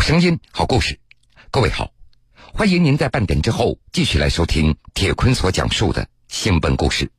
好声音，好故事。各位好，欢迎您在半点之后继续来收听铁坤所讲述的新闻故事。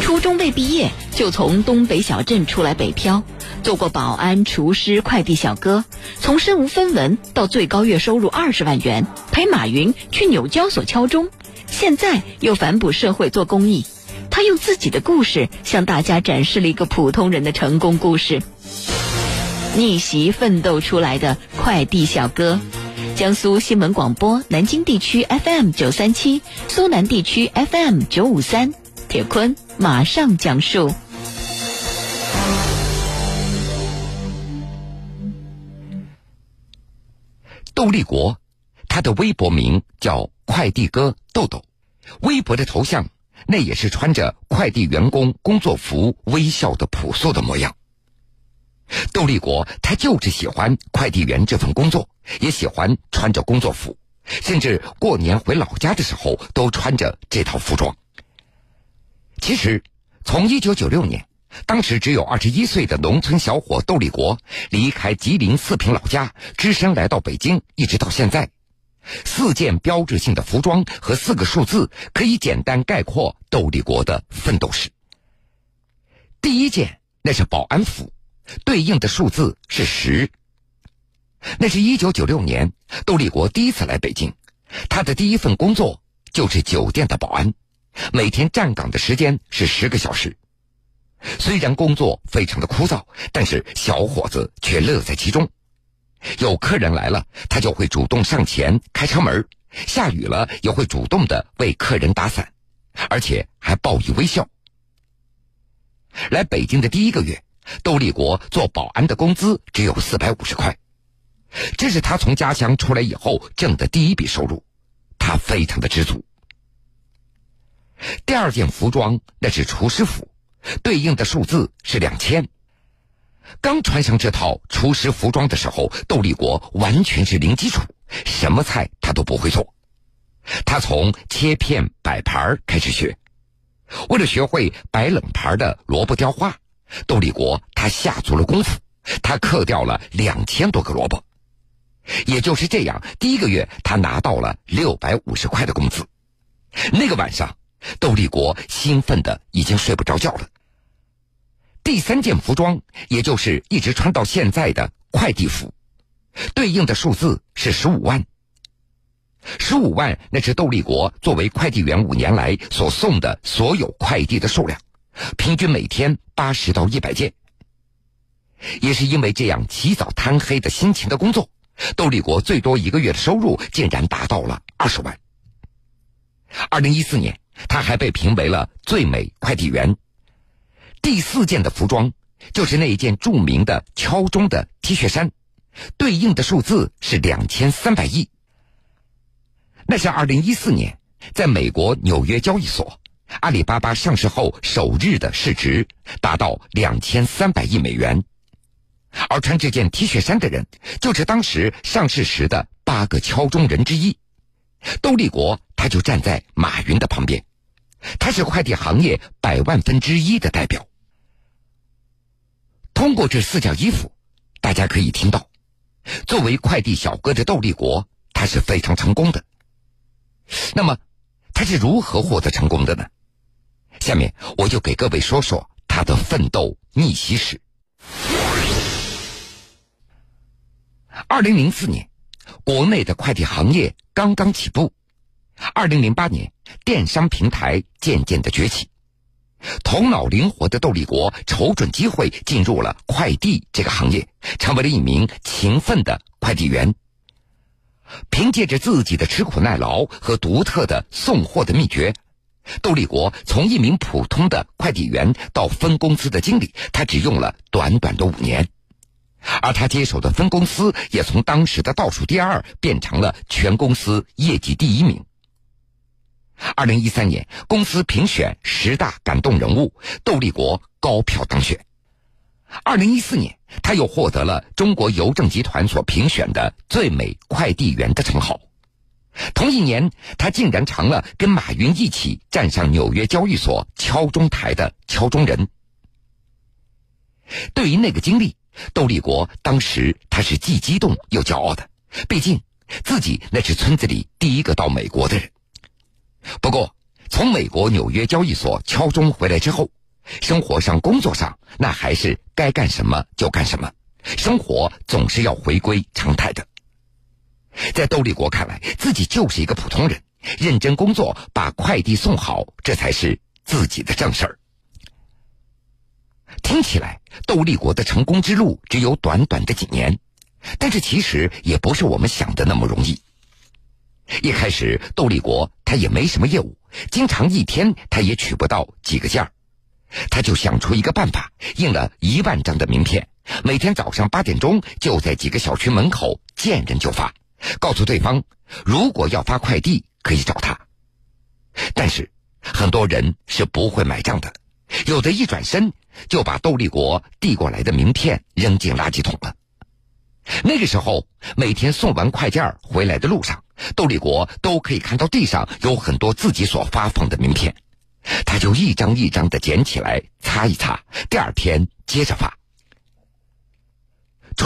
初中未毕业就从东北小镇出来北漂，做过保安、厨师、快递小哥，从身无分文到最高月收入二十万元，陪马云去纽交所敲钟，现在又反哺社会做公益。他用自己的故事向大家展示了一个普通人的成功故事。逆袭奋斗出来的快递小哥，江苏新闻广播南京地区 FM 九三七，苏南地区 FM 九五三，铁坤马上讲述。窦立国，他的微博名叫快递哥豆豆，微博的头像那也是穿着快递员工工作服，微笑的朴素的模样。窦立国，他就是喜欢快递员这份工作，也喜欢穿着工作服，甚至过年回老家的时候都穿着这套服装。其实，从一九九六年，当时只有二十一岁的农村小伙窦立国离开吉林四平老家，只身来到北京，一直到现在，四件标志性的服装和四个数字，可以简单概括窦立国的奋斗史。第一件，那是保安服。对应的数字是十。那是一九九六年，窦立国第一次来北京，他的第一份工作就是酒店的保安，每天站岗的时间是十个小时。虽然工作非常的枯燥，但是小伙子却乐在其中。有客人来了，他就会主动上前开车门；下雨了，也会主动的为客人打伞，而且还报以微笑。来北京的第一个月。窦立国做保安的工资只有四百五十块，这是他从家乡出来以后挣的第一笔收入，他非常的知足。第二件服装那是厨师服，对应的数字是两千。刚穿上这套厨师服装的时候，窦立国完全是零基础，什么菜他都不会做。他从切片摆盘开始学，为了学会摆冷盘的萝卜雕花。窦立国他下足了功夫，他刻掉了两千多个萝卜，也就是这样，第一个月他拿到了六百五十块的工资。那个晚上，窦立国兴奋的已经睡不着觉了。第三件服装，也就是一直穿到现在的快递服，对应的数字是十五万。十五万，那是窦立国作为快递员五年来所送的所有快递的数量。平均每天八十到一百件，也是因为这样起早贪黑的辛勤的工作，窦立国最多一个月的收入竟然达到了二十万。二零一四年，他还被评为了最美快递员。第四件的服装就是那一件著名的敲钟的 T 恤衫，对应的数字是两千三百亿。那是二零一四年，在美国纽约交易所。阿里巴巴上市后首日的市值达到两千三百亿美元，而穿这件 T 恤衫的人就是当时上市时的八个敲钟人之一。窦立国他就站在马云的旁边，他是快递行业百万分之一的代表。通过这四件衣服，大家可以听到，作为快递小哥的窦立国他是非常成功的。那么，他是如何获得成功的呢？下面我就给各位说说他的奋斗逆袭史。二零零四年，国内的快递行业刚刚起步；二零零八年，电商平台渐渐的崛起。头脑灵活的窦立国瞅准机会，进入了快递这个行业，成为了一名勤奋的快递员。凭借着自己的吃苦耐劳和独特的送货的秘诀。窦立国从一名普通的快递员到分公司的经理，他只用了短短的五年，而他接手的分公司也从当时的倒数第二变成了全公司业绩第一名。二零一三年，公司评选十大感动人物，窦立国高票当选。二零一四年，他又获得了中国邮政集团所评选的最美快递员的称号。同一年，他竟然成了跟马云一起站上纽约交易所敲钟台的敲钟人。对于那个经历，窦立国当时他是既激动又骄傲的，毕竟自己那是村子里第一个到美国的人。不过，从美国纽约交易所敲钟回来之后，生活上、工作上，那还是该干什么就干什么，生活总是要回归常态的。在窦立国看来，自己就是一个普通人，认真工作，把快递送好，这才是自己的正事儿。听起来，窦立国的成功之路只有短短的几年，但是其实也不是我们想的那么容易。一开始，窦立国他也没什么业务，经常一天他也取不到几个件儿，他就想出一个办法，印了一万张的名片，每天早上八点钟就在几个小区门口见人就发，告诉对方如果要发快递可以找他。但是很多人是不会买账的，有的一转身就把窦立国递过来的名片扔进垃圾桶了。那个时候，每天送完快件回来的路上，窦立国都可以看到地上有很多自己所发放的名片，他就一张一张的捡起来擦一擦，第二天接着发。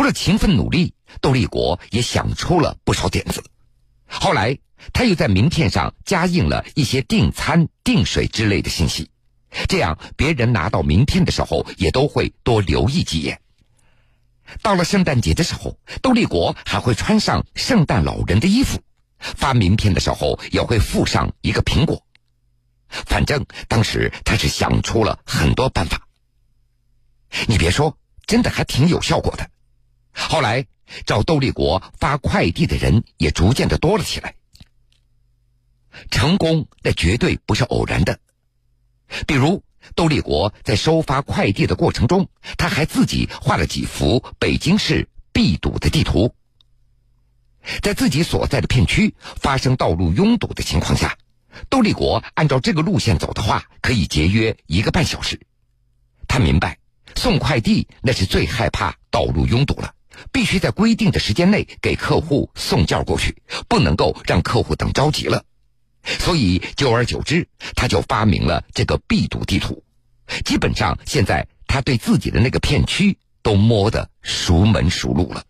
除了勤奋努力，窦立国也想出了不少点子。后来，他又在名片上加印了一些订餐、订水之类的信息，这样别人拿到名片的时候也都会多留意几眼。到了圣诞节的时候，窦立国还会穿上圣诞老人的衣服，发名片的时候也会附上一个苹果。反正当时他是想出了很多办法。你别说，真的还挺有效果的。后来找窦立国发快递的人也逐渐的多了起来。成功那绝对不是偶然的，比如。窦立国在收发快递的过程中，他还自己画了几幅北京市必堵的地图。在自己所在的片区发生道路拥堵的情况下，窦立国按照这个路线走的话，可以节约一个半小时。他明白，送快递那是最害怕道路拥堵了，必须在规定的时间内给客户送件过去，不能够让客户等着急了。所以，久而久之，他就发明了这个必堵地图。基本上，现在他对自己的那个片区都摸得熟门熟路了。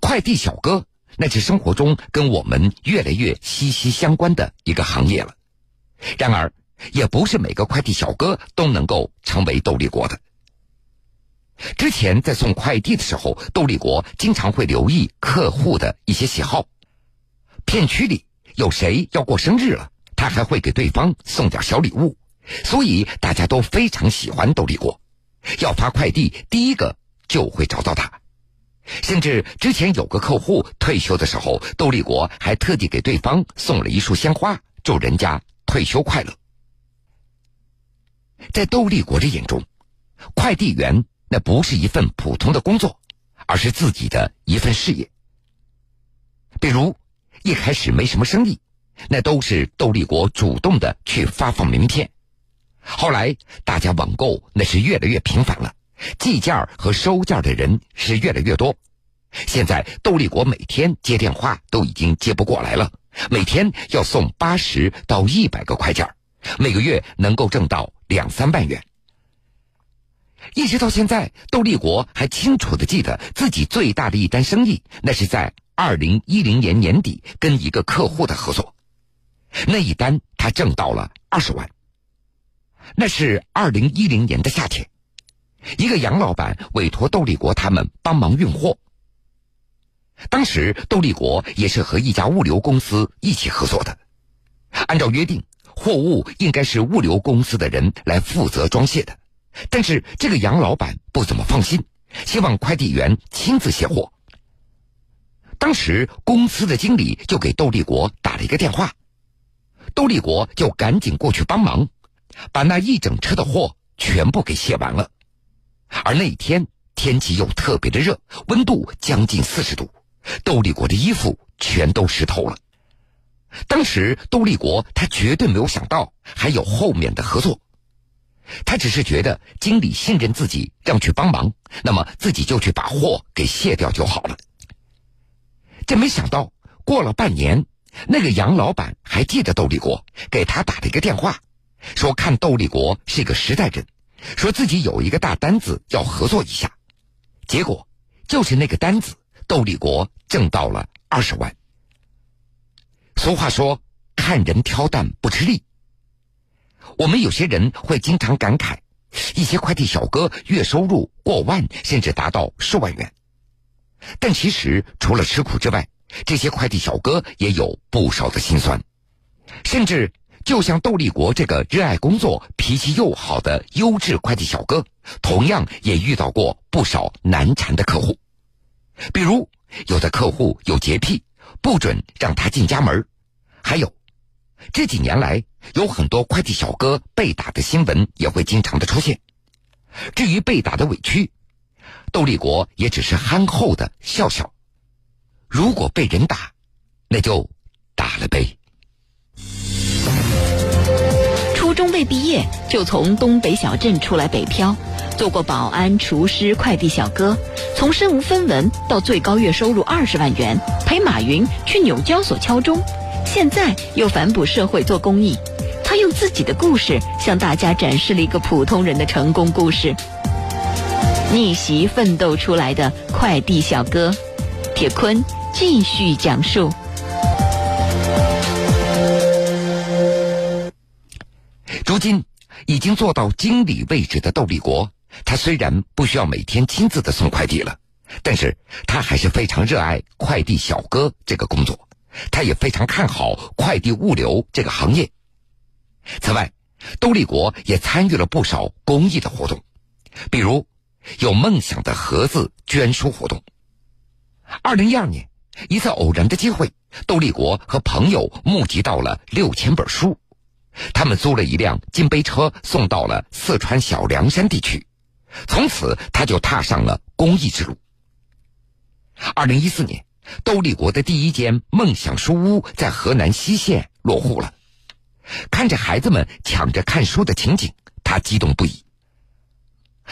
快递小哥，那是生活中跟我们越来越息息相关的一个行业了。然而，也不是每个快递小哥都能够成为窦立国的。之前在送快递的时候，窦立国经常会留意客户的一些喜好。片区里有谁要过生日了，他还会给对方送点小礼物，所以大家都非常喜欢窦立国。要发快递，第一个就会找到他。甚至之前有个客户退休的时候，窦立国还特地给对方送了一束鲜花，祝人家退休快乐。在窦立国的眼中，快递员。那不是一份普通的工作，而是自己的一份事业。比如一开始没什么生意，那都是窦立国主动的去发放名片。后来大家网购那是越来越频繁了，寄件和收件的人是越来越多。现在窦立国每天接电话都已经接不过来了，每天要送八十到一百个快件，每个月能够挣到两三万元。一直到现在，窦立国还清楚的记得自己最大的一单生意，那是在二零一零年年底跟一个客户的合作，那一单他挣到了二十万。那是二零一零年的夏天，一个杨老板委托窦立国他们帮忙运货。当时窦立国也是和一家物流公司一起合作的，按照约定，货物应该是物流公司的人来负责装卸的。但是这个杨老板不怎么放心，希望快递员亲自卸货。当时公司的经理就给窦立国打了一个电话，窦立国就赶紧过去帮忙，把那一整车的货全部给卸完了。而那一天天气又特别的热，温度将近四十度，窦立国的衣服全都湿透了。当时窦立国他绝对没有想到还有后面的合作。他只是觉得经理信任自己，让去帮忙，那么自己就去把货给卸掉就好了。这没想到过了半年，那个杨老板还记得窦立国，给他打了一个电话，说看窦立国是个实在人，说自己有一个大单子要合作一下，结果就是那个单子，窦立国挣到了二十万。俗话说：“看人挑担不吃力。”我们有些人会经常感慨，一些快递小哥月收入过万，甚至达到数万元。但其实除了吃苦之外，这些快递小哥也有不少的辛酸，甚至就像窦立国这个热爱工作、脾气又好的优质快递小哥，同样也遇到过不少难缠的客户。比如，有的客户有洁癖，不准让他进家门；还有，这几年来有很多快递小哥被打的新闻也会经常的出现。至于被打的委屈，窦立国也只是憨厚的笑笑。如果被人打，那就打了呗。初中未毕业就从东北小镇出来北漂，做过保安、厨师、快递小哥，从身无分文到最高月收入二十万元，陪马云去纽交所敲钟，现在又反哺社会做公益。他用自己的故事向大家展示了一个普通人的成功故事。逆袭奋斗出来的快递小哥，铁坤继续讲述。如今已经做到经理位置的窦立国，他虽然不需要每天亲自的送快递了，但是他还是非常热爱快递小哥这个工作，他也非常看好快递物流这个行业。此外，窦立国也参与了不少公益的活动，比如有梦想的盒子捐书活动。二零一二年，一次偶然的机会，窦立国和朋友募集到了六千本书。他们租了一辆金杯车，送到了四川小凉山地区。从此，他就踏上了公益之路。二零一四年，窦立国的第一间梦想书屋在河南西县落户了。看着孩子们抢着看书的情景，他激动不已。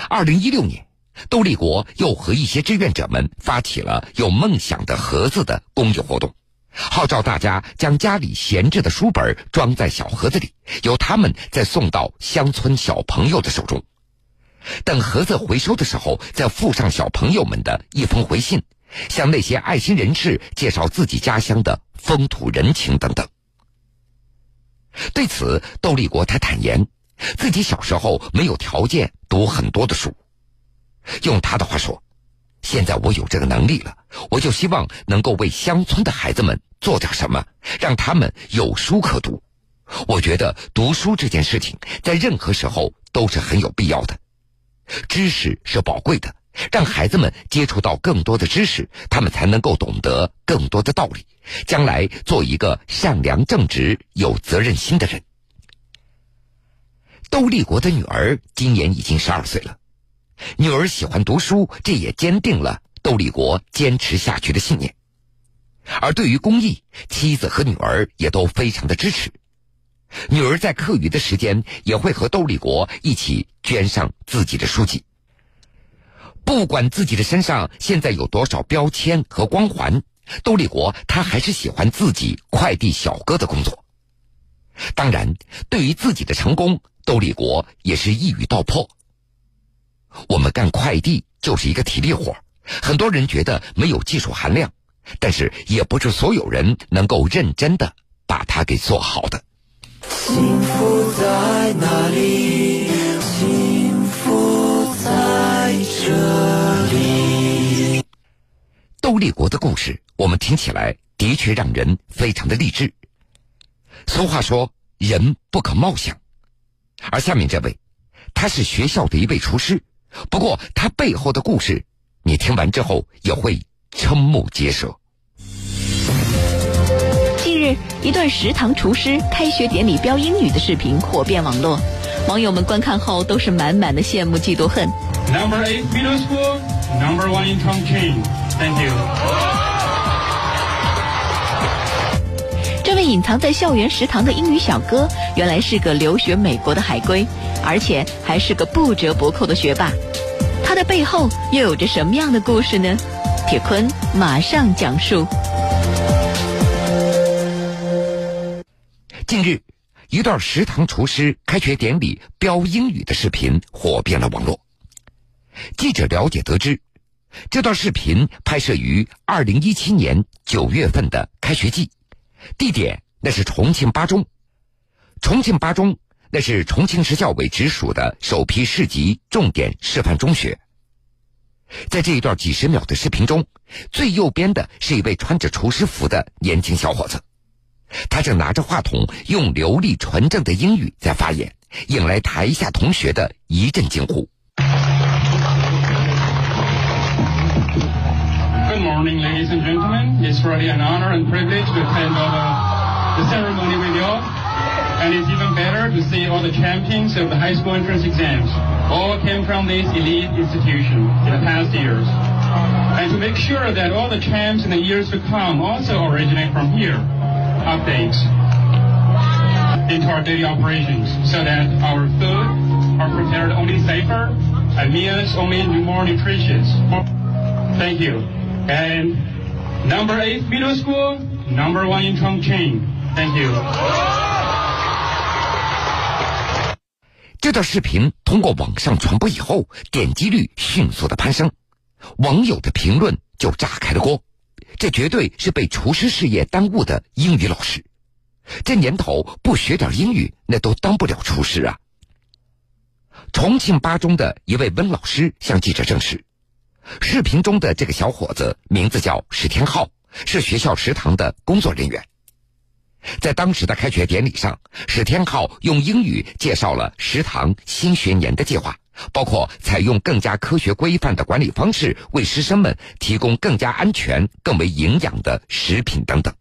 二零一六年，窦立国又和一些志愿者们发起了“有梦想的盒子”的公益活动。号召大家将家里闲置的书本装在小盒子里，由他们再送到乡村小朋友的手中。等盒子回收的时候，再附上小朋友们的一封回信，向那些爱心人士介绍自己家乡的风土人情等等。对此，窦立国他坦言，自己小时候没有条件读很多的书。用他的话说。现在我有这个能力了，我就希望能够为乡村的孩子们做点什么，让他们有书可读。我觉得读书这件事情在任何时候都是很有必要的。知识是宝贵的，让孩子们接触到更多的知识，他们才能够懂得更多的道理，将来做一个善良正直、有责任心的人。窦立国的女儿今年已经十二岁了。女儿喜欢读书，这也坚定了窦立国坚持下去的信念。而对于公益，妻子和女儿也都非常的支持。女儿在课余的时间也会和窦立国一起捐上自己的书籍。不管自己的身上现在有多少标签和光环，窦立国他还是喜欢自己快递小哥的工作。当然，对于自己的成功，窦立国也是一语道破。我们干快递就是一个体力活，很多人觉得没有技术含量，但是也不是所有人能够认真的把它给做好的。幸福在哪立国的故事，我们听起来的确让人非常的励志。俗话说，人不可貌相，而下面这位，他是学校的一位厨师。不过，他背后的故事，你听完之后也会瞠目结舌。近日，一段食堂厨师开学典礼飙英语的视频火遍网络，网友们观看后都是满满的羡慕、嫉妒、恨。Number eight middle school, number one in Chongqing. Thank you. 这位隐藏在校园食堂的英语小哥，原来是个留学美国的海归。而且还是个不折不扣的学霸，他的背后又有着什么样的故事呢？铁坤马上讲述。近日，一段食堂厨师开学典礼飙英语的视频火遍了网络。记者了解得知，这段视频拍摄于二零一七年九月份的开学季，地点那是重庆八中。重庆八中那是重庆市教委直属的首批市级重点示范中学。在这一段几十秒的视频中，最右边的是一位穿着厨师服的年轻小伙子，他正拿着话筒，用流利纯正的英语在发言，引来台下同学的一阵惊呼。Good morning, ladies and gentlemen. It's really an honor and privilege to attend the ceremony with you all. And it's even better to see all the champions of the high school entrance exams all came from this elite institution in the past years. And to make sure that all the champs in the years to come also originate from here, updates into our daily operations so that our food are prepared only safer and meals only more nutritious. Thank you. And number eight middle school, number one in Chongqing. Thank you. 这段视频通过网上传播以后，点击率迅速的攀升，网友的评论就炸开了锅。这绝对是被厨师事业耽误的英语老师，这年头不学点英语，那都当不了厨师啊！重庆八中的一位温老师向记者证实，视频中的这个小伙子名字叫史天浩，是学校食堂的工作人员。在当时的开学典礼上，史天浩用英语介绍了食堂新学年的计划，包括采用更加科学规范的管理方式，为师生们提供更加安全、更为营养的食品等等。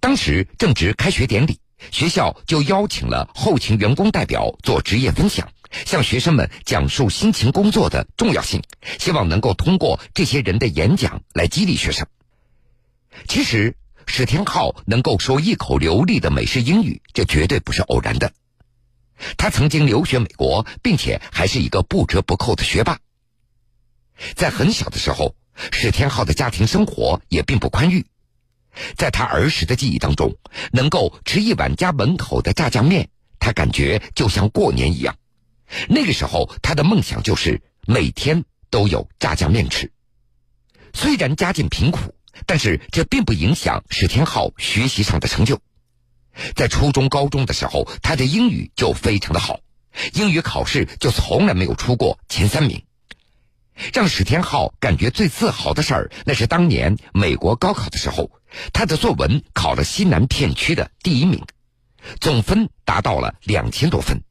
当时正值开学典礼，学校就邀请了后勤员工代表做职业分享，向学生们讲述辛勤工作的重要性，希望能够通过这些人的演讲来激励学生。其实。史天浩能够说一口流利的美式英语，这绝对不是偶然的。他曾经留学美国，并且还是一个不折不扣的学霸。在很小的时候，史天浩的家庭生活也并不宽裕。在他儿时的记忆当中，能够吃一碗家门口的炸酱面，他感觉就像过年一样。那个时候，他的梦想就是每天都有炸酱面吃。虽然家境贫苦。但是这并不影响史天浩学习上的成就。在初中、高中的时候，他的英语就非常的好，英语考试就从来没有出过前三名。让史天浩感觉最自豪的事儿，那是当年美国高考的时候，他的作文考了西南片区的第一名，总分达到了两千多分。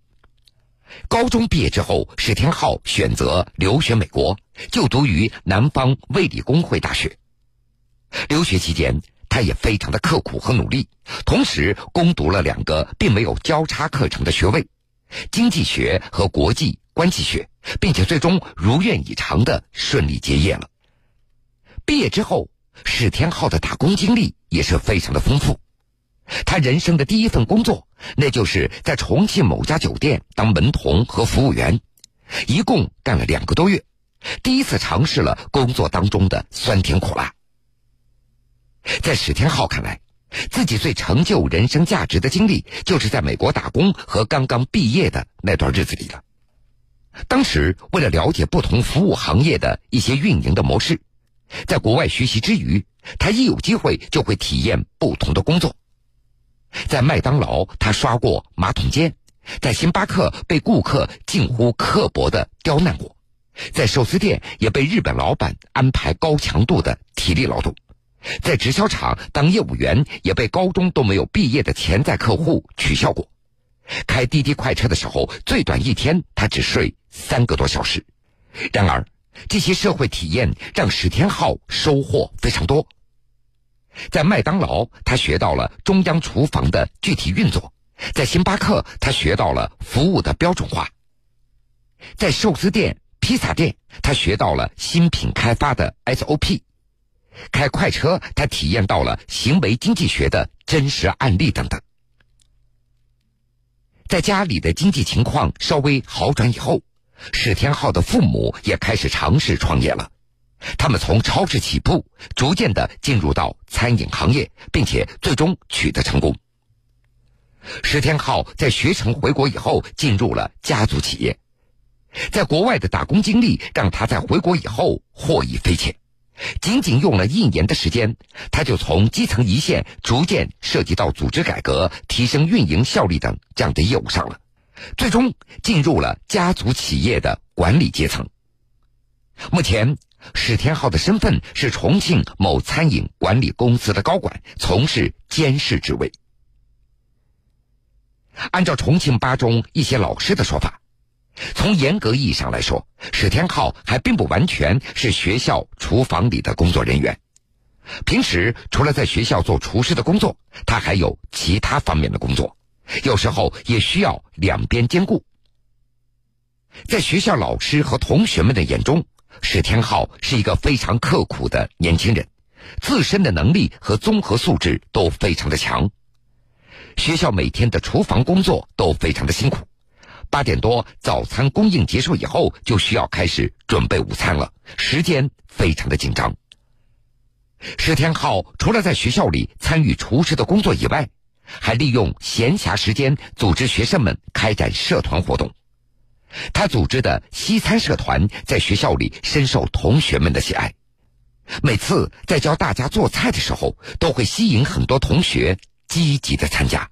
高中毕业之后，史天浩选择留学美国，就读于南方卫理公会大学。留学期间，他也非常的刻苦和努力，同时攻读了两个并没有交叉课程的学位——经济学和国际关系学，并且最终如愿以偿的顺利结业了。毕业之后，史天浩的打工经历也是非常的丰富。他人生的第一份工作，那就是在重庆某家酒店当门童和服务员，一共干了两个多月，第一次尝试了工作当中的酸甜苦辣。在史天浩看来，自己最成就人生价值的经历，就是在美国打工和刚刚毕业的那段日子里了。当时为了了解不同服务行业的一些运营的模式，在国外学习之余，他一有机会就会体验不同的工作。在麦当劳，他刷过马桶间；在星巴克，被顾客近乎刻薄的刁难过；在寿司店，也被日本老板安排高强度的体力劳动。在直销厂当业务员，也被高中都没有毕业的潜在客户取笑过。开滴滴快车的时候，最短一天他只睡三个多小时。然而，这些社会体验让史天浩收获非常多。在麦当劳，他学到了中央厨房的具体运作；在星巴克，他学到了服务的标准化；在寿司店、披萨店，他学到了新品开发的 SOP。开快车，他体验到了行为经济学的真实案例等等。在家里的经济情况稍微好转以后，史天浩的父母也开始尝试创业了。他们从超市起步，逐渐的进入到餐饮行业，并且最终取得成功。石天浩在学成回国以后，进入了家族企业。在国外的打工经历让他在回国以后获益匪浅。仅仅用了一年的时间，他就从基层一线逐渐涉及到组织改革、提升运营效率等这样的业务上了，最终进入了家族企业的管理阶层。目前，史天浩的身份是重庆某餐饮管理公司的高管，从事监事职位。按照重庆八中一些老师的说法。从严格意义上来说，史天浩还并不完全是学校厨房里的工作人员。平时除了在学校做厨师的工作，他还有其他方面的工作，有时候也需要两边兼顾。在学校老师和同学们的眼中，史天浩是一个非常刻苦的年轻人，自身的能力和综合素质都非常的强。学校每天的厨房工作都非常的辛苦。八点多，早餐供应结束以后，就需要开始准备午餐了，时间非常的紧张。石天浩除了在学校里参与厨师的工作以外，还利用闲暇时间组织学生们开展社团活动。他组织的西餐社团在学校里深受同学们的喜爱，每次在教大家做菜的时候，都会吸引很多同学积极的参加。